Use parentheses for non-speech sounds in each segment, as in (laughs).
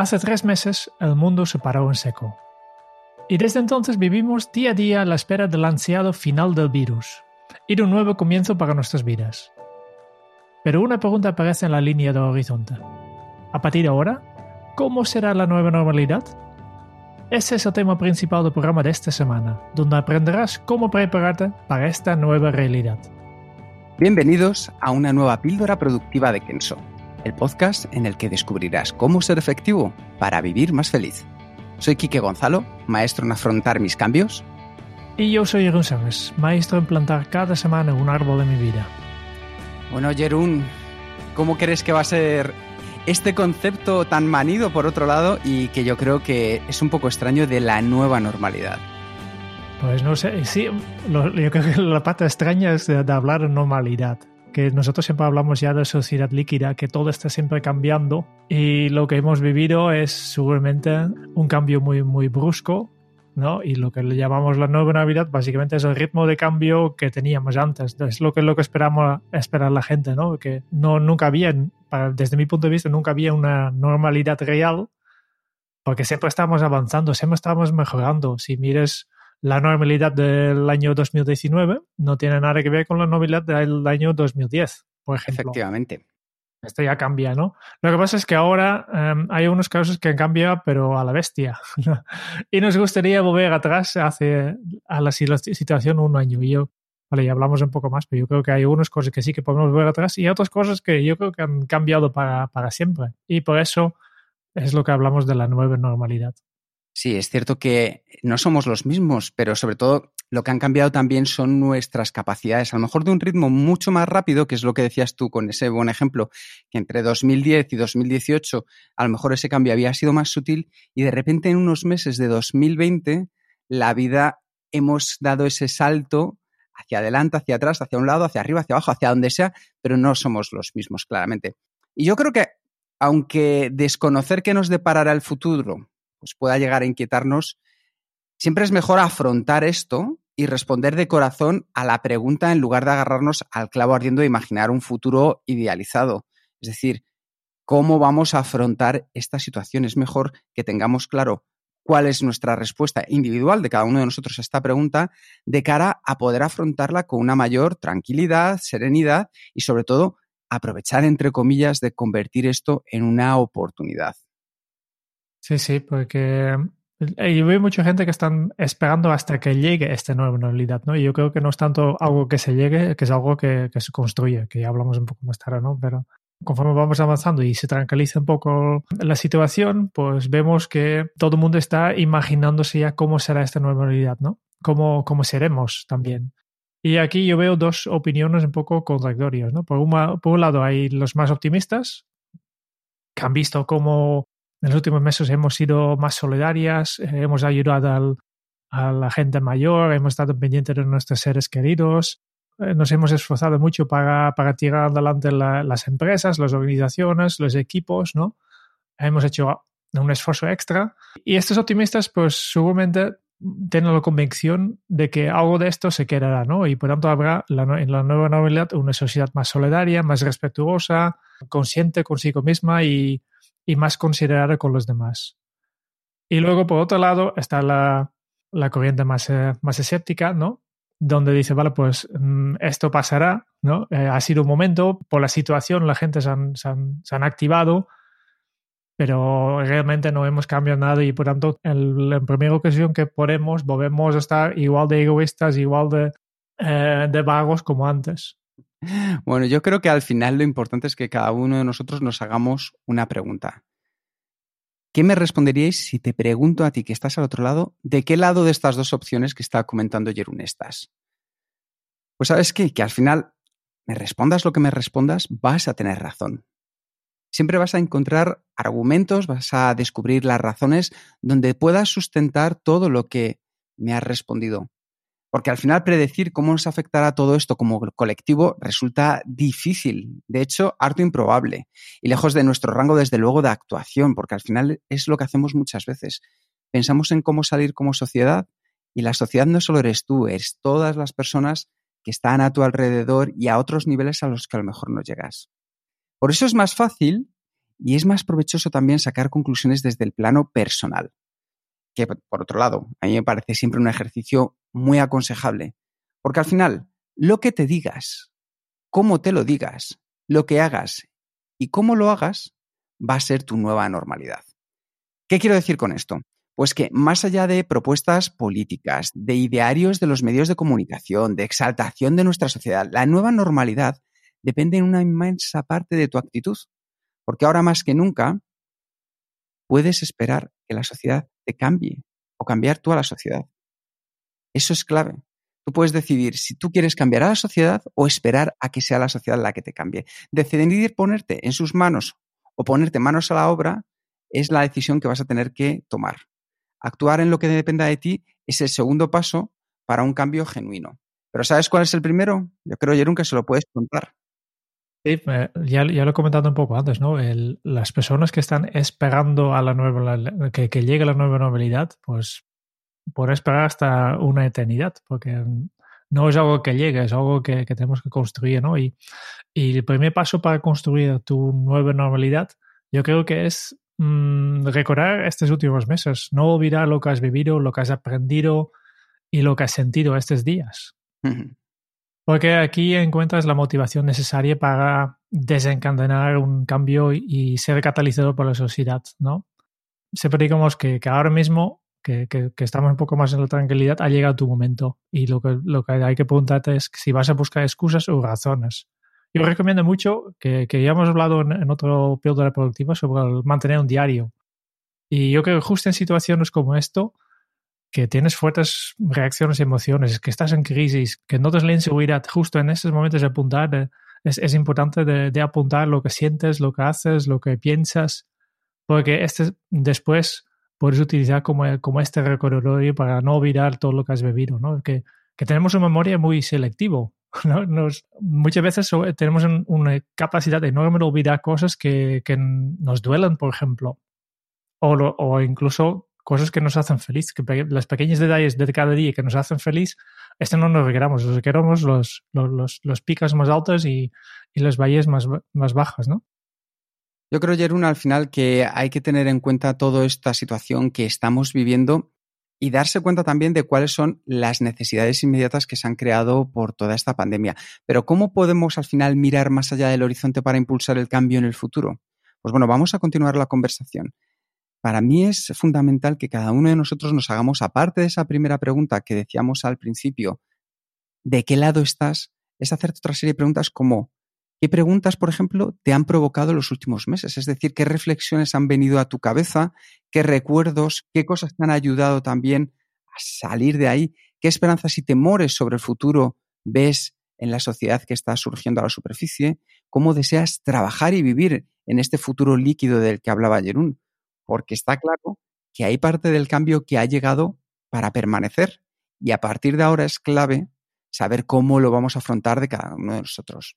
Hace tres meses el mundo se paró en seco. Y desde entonces vivimos día a día a la espera del ansiado final del virus y de un nuevo comienzo para nuestras vidas. Pero una pregunta aparece en la línea del horizonte. A partir de ahora, ¿cómo será la nueva normalidad? Ese es el tema principal del programa de esta semana, donde aprenderás cómo prepararte para esta nueva realidad. Bienvenidos a una nueva píldora productiva de Kenso el podcast en el que descubrirás cómo ser efectivo para vivir más feliz. Soy Quique Gonzalo, maestro en afrontar mis cambios. Y yo soy Jeroen Sánchez, maestro en plantar cada semana un árbol de mi vida. Bueno, Jerún, ¿cómo crees que va a ser este concepto tan manido por otro lado y que yo creo que es un poco extraño de la nueva normalidad? Pues no sé, sí, yo creo que la parte extraña es de, de hablar de normalidad que nosotros siempre hablamos ya de sociedad líquida, que todo está siempre cambiando y lo que hemos vivido es seguramente un cambio muy, muy brusco, ¿no? Y lo que le llamamos la nueva Navidad básicamente es el ritmo de cambio que teníamos antes. Es lo que, lo que esperamos esperar la gente, ¿no? Que no, nunca había, desde mi punto de vista, nunca había una normalidad real porque siempre estamos avanzando, siempre estamos mejorando. Si mires la normalidad del año 2019 no tiene nada que ver con la normalidad del año 2010, por ejemplo. Efectivamente. Esto ya cambia, ¿no? Lo que pasa es que ahora em, hay unos casos que han cambiado, pero a la bestia. (laughs) y nos gustaría volver atrás hace, a la situación un año. Y yo, vale, ya hablamos un poco más, pero yo creo que hay unas cosas que sí que podemos volver atrás y otras cosas que yo creo que han cambiado para, para siempre. Y por eso es lo que hablamos de la nueva normalidad. Sí, es cierto que no somos los mismos, pero sobre todo lo que han cambiado también son nuestras capacidades, a lo mejor de un ritmo mucho más rápido, que es lo que decías tú con ese buen ejemplo, que entre 2010 y 2018 a lo mejor ese cambio había sido más sutil y de repente en unos meses de 2020 la vida hemos dado ese salto hacia adelante, hacia atrás, hacia un lado, hacia arriba, hacia abajo, hacia donde sea, pero no somos los mismos claramente. Y yo creo que aunque desconocer qué nos deparará el futuro pues pueda llegar a inquietarnos, siempre es mejor afrontar esto y responder de corazón a la pregunta en lugar de agarrarnos al clavo ardiendo de imaginar un futuro idealizado. Es decir, ¿cómo vamos a afrontar esta situación? Es mejor que tengamos claro cuál es nuestra respuesta individual de cada uno de nosotros a esta pregunta de cara a poder afrontarla con una mayor tranquilidad, serenidad y sobre todo aprovechar, entre comillas, de convertir esto en una oportunidad. Sí, sí, porque eh, yo veo mucha gente que están esperando hasta que llegue esta nueva normalidad, ¿no? Y yo creo que no es tanto algo que se llegue, que es algo que, que se construye, que ya hablamos un poco más tarde, ¿no? Pero conforme vamos avanzando y se tranquiliza un poco la situación, pues vemos que todo el mundo está imaginándose ya cómo será esta nueva normalidad, ¿no? Cómo, cómo seremos también. Y aquí yo veo dos opiniones un poco contradictorias, ¿no? Por, por un lado hay los más optimistas, que han visto cómo en los últimos meses hemos sido más solidarias, eh, hemos ayudado a la gente mayor, hemos estado pendientes de nuestros seres queridos, eh, nos hemos esforzado mucho para, para tirar adelante las empresas, las organizaciones, los equipos, ¿no? Hemos hecho un esfuerzo extra. Y estos optimistas, pues seguramente tienen la convicción de que algo de esto se quedará, ¿no? Y por tanto habrá en la nueva normalidad una sociedad más solidaria, más respetuosa, consciente consigo misma y, y más considerada con los demás. Y luego, por otro lado, está la, la corriente más, eh, más escéptica, ¿no? Donde dice, vale, pues mm, esto pasará, ¿no? Eh, ha sido un momento, por la situación la gente se han, se han, activado, pero realmente no hemos cambiado nada y por tanto, en la primera ocasión que podemos, volvemos a estar igual de egoístas, igual de, eh, de vagos como antes. Bueno, yo creo que al final lo importante es que cada uno de nosotros nos hagamos una pregunta. ¿Qué me responderíais si te pregunto a ti que estás al otro lado, de qué lado de estas dos opciones que estaba comentando Jerún estás? Pues sabes qué, que al final me respondas lo que me respondas, vas a tener razón. Siempre vas a encontrar argumentos, vas a descubrir las razones donde puedas sustentar todo lo que me has respondido. Porque al final predecir cómo nos afectará todo esto como colectivo resulta difícil, de hecho, harto improbable y lejos de nuestro rango desde luego de actuación, porque al final es lo que hacemos muchas veces. Pensamos en cómo salir como sociedad y la sociedad no solo eres tú, es todas las personas que están a tu alrededor y a otros niveles a los que a lo mejor no llegas. Por eso es más fácil y es más provechoso también sacar conclusiones desde el plano personal que por otro lado, a mí me parece siempre un ejercicio muy aconsejable, porque al final, lo que te digas, cómo te lo digas, lo que hagas y cómo lo hagas, va a ser tu nueva normalidad. ¿Qué quiero decir con esto? Pues que más allá de propuestas políticas, de idearios de los medios de comunicación, de exaltación de nuestra sociedad, la nueva normalidad depende en una inmensa parte de tu actitud. Porque ahora más que nunca puedes esperar que la sociedad te cambie o cambiar tú a la sociedad. Eso es clave. Tú puedes decidir si tú quieres cambiar a la sociedad o esperar a que sea la sociedad la que te cambie. Decidir ponerte en sus manos o ponerte manos a la obra es la decisión que vas a tener que tomar. Actuar en lo que dependa de ti es el segundo paso para un cambio genuino. Pero ¿sabes cuál es el primero? Yo creo, Jerón, que se lo puedes contar. Sí, ya, lo he comentado un poco antes, ¿no? las personas que están esperando a la nueva, que, que, llegue la nueva normalidad, pues por esperar hasta una eternidad, porque no es algo que llegue, es algo que, que tenemos que construir, ¿no? Y, y, el primer paso para construir tu nueva normalidad, yo creo que es mmm, recordar estos últimos meses, no olvidar lo que has vivido, lo que has aprendido y lo que has sentido estos días. Porque aquí encuentras la motivación necesaria para desencadenar un cambio y ser catalizador por la sociedad, ¿no? Siempre digamos que, que ahora mismo, que, estamos un poco más en la tranquilidad, ha llegado tu momento. Y lo que, lo que hay que preguntarte es si vas a buscar excusas o razones. Yo recomiendo mucho, que, que ya hemos hablado en, en otro píldora productiva sobre mantener un diario. Y yo creo que justo en situaciones como esto, que tienes fuertes reacciones y emociones, que estás en crisis, que notas la inseguridad, justo en esos momentos de apuntar, es, es, importante de, de, apuntar lo que sientes, lo que haces, lo que piensas, porque este después puedes utilizar como, como este recordatorio para no olvidar todo lo que has bebido, ¿no? Que, que tenemos una memoria muy selectivo. (laughs) ¿no? Nos, muchas veces tenemos una capacidad enorme de olvidar cosas que, que nos duelen, por ejemplo, o, lo, o incluso cosas que nos hacen feliz, que pe las pequeños detalles de cada día que nos hacen feliz, este no nos queramos, nos queremos los, los, los, los picos más altos y, y los valles más, más bajas, ¿no? Yo creo, Jerún, al final que hay que tener en cuenta toda esta situación que estamos viviendo y darse cuenta también de cuáles son las necesidades inmediatas que se han creado por toda esta pandemia. Pero ¿cómo podemos al final mirar más allá del horizonte para impulsar el cambio en el futuro? Pues bueno, vamos a continuar la conversación para mí es fundamental que cada uno de nosotros nos hagamos, aparte de esa primera pregunta que decíamos al principio, ¿de qué lado estás? Es hacerte otra serie de preguntas como, ¿qué preguntas, por ejemplo, te han provocado los últimos meses? Es decir, ¿qué reflexiones han venido a tu cabeza? ¿Qué recuerdos? ¿Qué cosas te han ayudado también a salir de ahí? ¿Qué esperanzas y temores sobre el futuro ves en la sociedad que está surgiendo a la superficie? ¿Cómo deseas trabajar y vivir en este futuro líquido del que hablaba Jerún? porque está claro que hay parte del cambio que ha llegado para permanecer y a partir de ahora es clave saber cómo lo vamos a afrontar de cada uno de nosotros.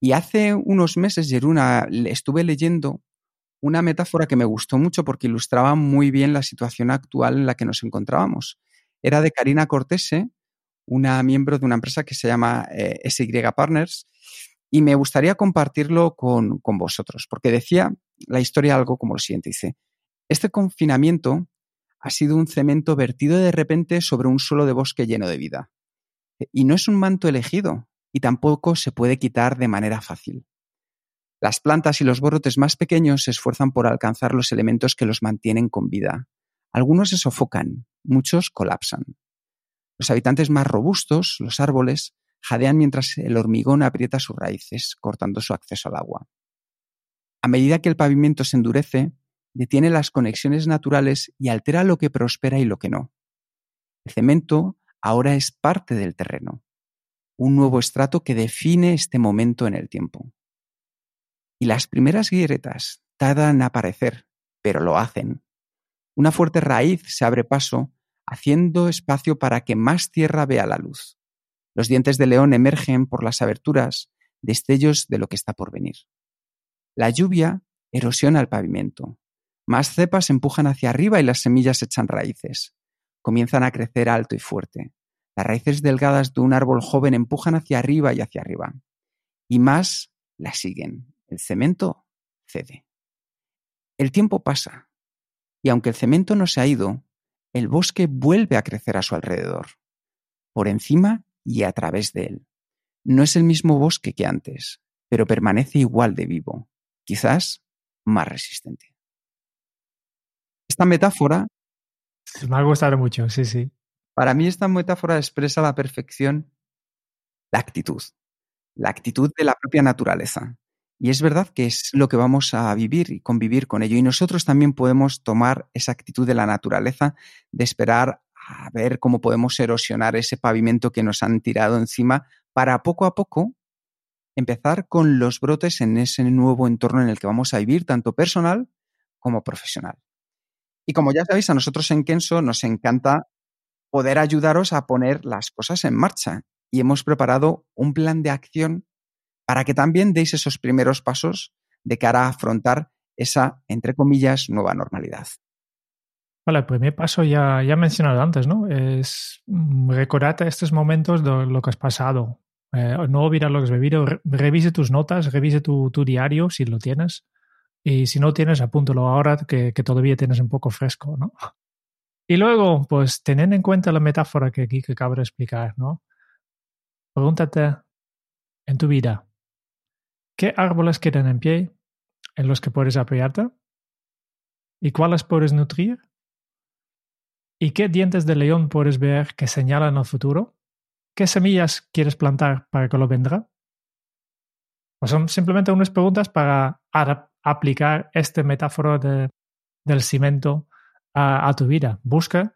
Y hace unos meses, Jeruna, estuve leyendo una metáfora que me gustó mucho porque ilustraba muy bien la situación actual en la que nos encontrábamos. Era de Karina Cortese, una miembro de una empresa que se llama eh, SY Partners, y me gustaría compartirlo con, con vosotros, porque decía la historia algo como lo siguiente. Dice, este confinamiento ha sido un cemento vertido de repente sobre un suelo de bosque lleno de vida. Y no es un manto elegido, y tampoco se puede quitar de manera fácil. Las plantas y los brotes más pequeños se esfuerzan por alcanzar los elementos que los mantienen con vida. Algunos se sofocan, muchos colapsan. Los habitantes más robustos, los árboles, jadean mientras el hormigón aprieta sus raíces, cortando su acceso al agua. A medida que el pavimento se endurece, detiene las conexiones naturales y altera lo que prospera y lo que no. El cemento ahora es parte del terreno un nuevo estrato que define este momento en el tiempo. Y las primeras grietas tardan en aparecer, pero lo hacen. Una fuerte raíz se abre paso, haciendo espacio para que más tierra vea la luz. Los dientes de león emergen por las aberturas, destellos de lo que está por venir. La lluvia erosiona el pavimento. Más cepas empujan hacia arriba y las semillas echan raíces. Comienzan a crecer alto y fuerte. Las raíces delgadas de un árbol joven empujan hacia arriba y hacia arriba. Y más la siguen. El cemento cede. El tiempo pasa. Y aunque el cemento no se ha ido, el bosque vuelve a crecer a su alrededor, por encima y a través de él. No es el mismo bosque que antes, pero permanece igual de vivo, quizás más resistente. Esta metáfora... Me ha gustado mucho, sí, sí. Para mí esta metáfora expresa a la perfección la actitud, la actitud de la propia naturaleza. Y es verdad que es lo que vamos a vivir y convivir con ello. Y nosotros también podemos tomar esa actitud de la naturaleza de esperar a ver cómo podemos erosionar ese pavimento que nos han tirado encima para poco a poco empezar con los brotes en ese nuevo entorno en el que vamos a vivir, tanto personal como profesional. Y como ya sabéis, a nosotros en Kenso nos encanta poder ayudaros a poner las cosas en marcha. Y hemos preparado un plan de acción para que también deis esos primeros pasos de cara a afrontar esa, entre comillas, nueva normalidad. Vale, el primer paso ya, ya he mencionado antes, ¿no? Es mm, recordarte estos momentos de lo que has pasado. Eh, no olvidar lo que has vivido. Revise tus notas, revise tu, tu, diario si lo tienes. Y si no tienes, apúntalo ahora que todavía tienes un poco fresco, ¿no? Y luego, pues teniendo en cuenta la metáfora que aquí que acabo de explicar, ¿no? Pregúntate en tu vida, ¿qué árboles quedan en pie en los que puedes apoyarte? ¿Y cuáles puedes nutrir? ¿Y qué dientes de león puedes ver que señalan el futuro? ¿Qué semillas quieres plantar para que lo vendrá? Pues son simplemente unas preguntas para aplicar esta metáfora de, del cimento a, tu vida. Busca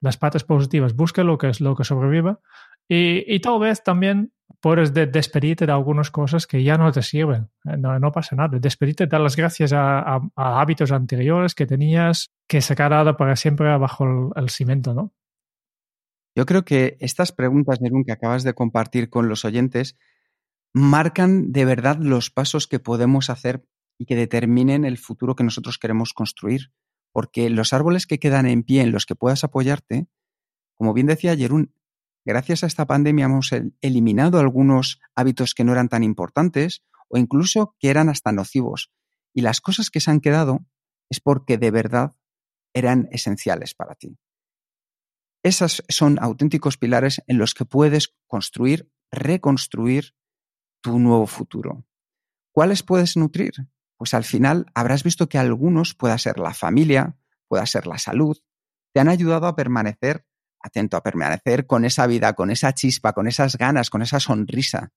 las partes positivas, busca lo que es lo que sobreviva y, tal vez también puedes despedirte de algunas cosas que ya no te sirven. Eh, no, no pasa nada. Despedirte, dar las gracias a, hábitos anteriores que tenías que se quedado para siempre bajo el, cimiento, ¿no? Yo creo que estas preguntas, Nerun, que acabas de compartir con los oyentes, marcan de verdad los pasos que podemos hacer y que determinen el futuro que nosotros queremos construir porque los árboles que quedan en pie en los que puedas apoyarte, como bien decía Jerún, gracias a esta pandemia hemos eliminado algunos hábitos que no eran tan importantes o incluso que eran hasta nocivos. Y las cosas que se han quedado es porque de verdad eran esenciales para ti. Esos son auténticos pilares en los que puedes construir, reconstruir tu nuevo futuro. ¿Cuáles puedes nutrir? Pues al final habrás visto que algunos, pueda ser la familia, pueda ser la salud, te han ayudado a permanecer, atento, a permanecer con esa vida, con esa chispa, con esas ganas, con esa sonrisa.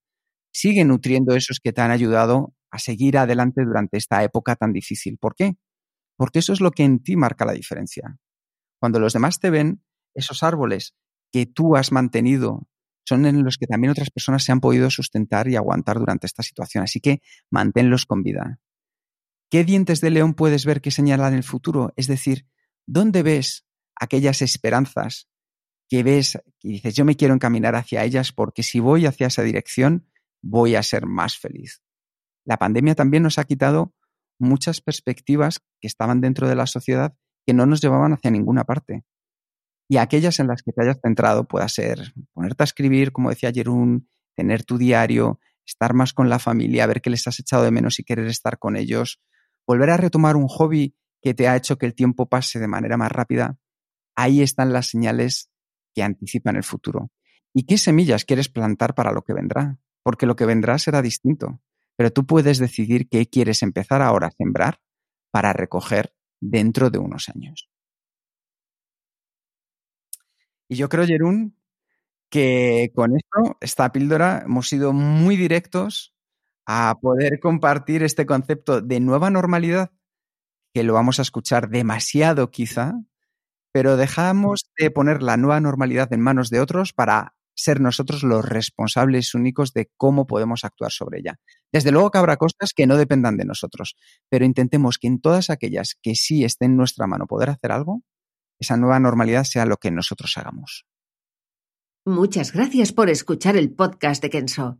Sigue nutriendo esos que te han ayudado a seguir adelante durante esta época tan difícil. ¿Por qué? Porque eso es lo que en ti marca la diferencia. Cuando los demás te ven, esos árboles que tú has mantenido son en los que también otras personas se han podido sustentar y aguantar durante esta situación. Así que manténlos con vida. ¿Qué dientes de león puedes ver que señalan el futuro? Es decir, ¿dónde ves aquellas esperanzas que ves y dices, yo me quiero encaminar hacia ellas porque si voy hacia esa dirección, voy a ser más feliz? La pandemia también nos ha quitado muchas perspectivas que estaban dentro de la sociedad que no nos llevaban hacia ninguna parte. Y aquellas en las que te hayas centrado pueda ser ponerte a escribir, como decía Jerún, tener tu diario, estar más con la familia, ver qué les has echado de menos y querer estar con ellos, volver a retomar un hobby que te ha hecho que el tiempo pase de manera más rápida, ahí están las señales que anticipan el futuro. ¿Y qué semillas quieres plantar para lo que vendrá? Porque lo que vendrá será distinto, pero tú puedes decidir qué quieres empezar ahora a sembrar para recoger dentro de unos años. Y yo creo, Jerún, que con esto, esta píldora, hemos sido muy directos a poder compartir este concepto de nueva normalidad, que lo vamos a escuchar demasiado quizá, pero dejamos de poner la nueva normalidad en manos de otros para ser nosotros los responsables únicos de cómo podemos actuar sobre ella. Desde luego que habrá cosas que no dependan de nosotros, pero intentemos que en todas aquellas que sí esté en nuestra mano poder hacer algo, esa nueva normalidad sea lo que nosotros hagamos. Muchas gracias por escuchar el podcast de Kenso.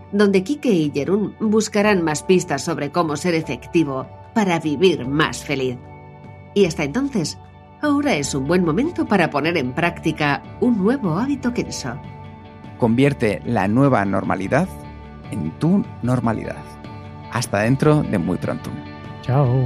donde Kike y Jerún buscarán más pistas sobre cómo ser efectivo para vivir más feliz. Y hasta entonces, ahora es un buen momento para poner en práctica un nuevo hábito Kenso. Convierte la nueva normalidad en tu normalidad. Hasta dentro de muy pronto. Chao.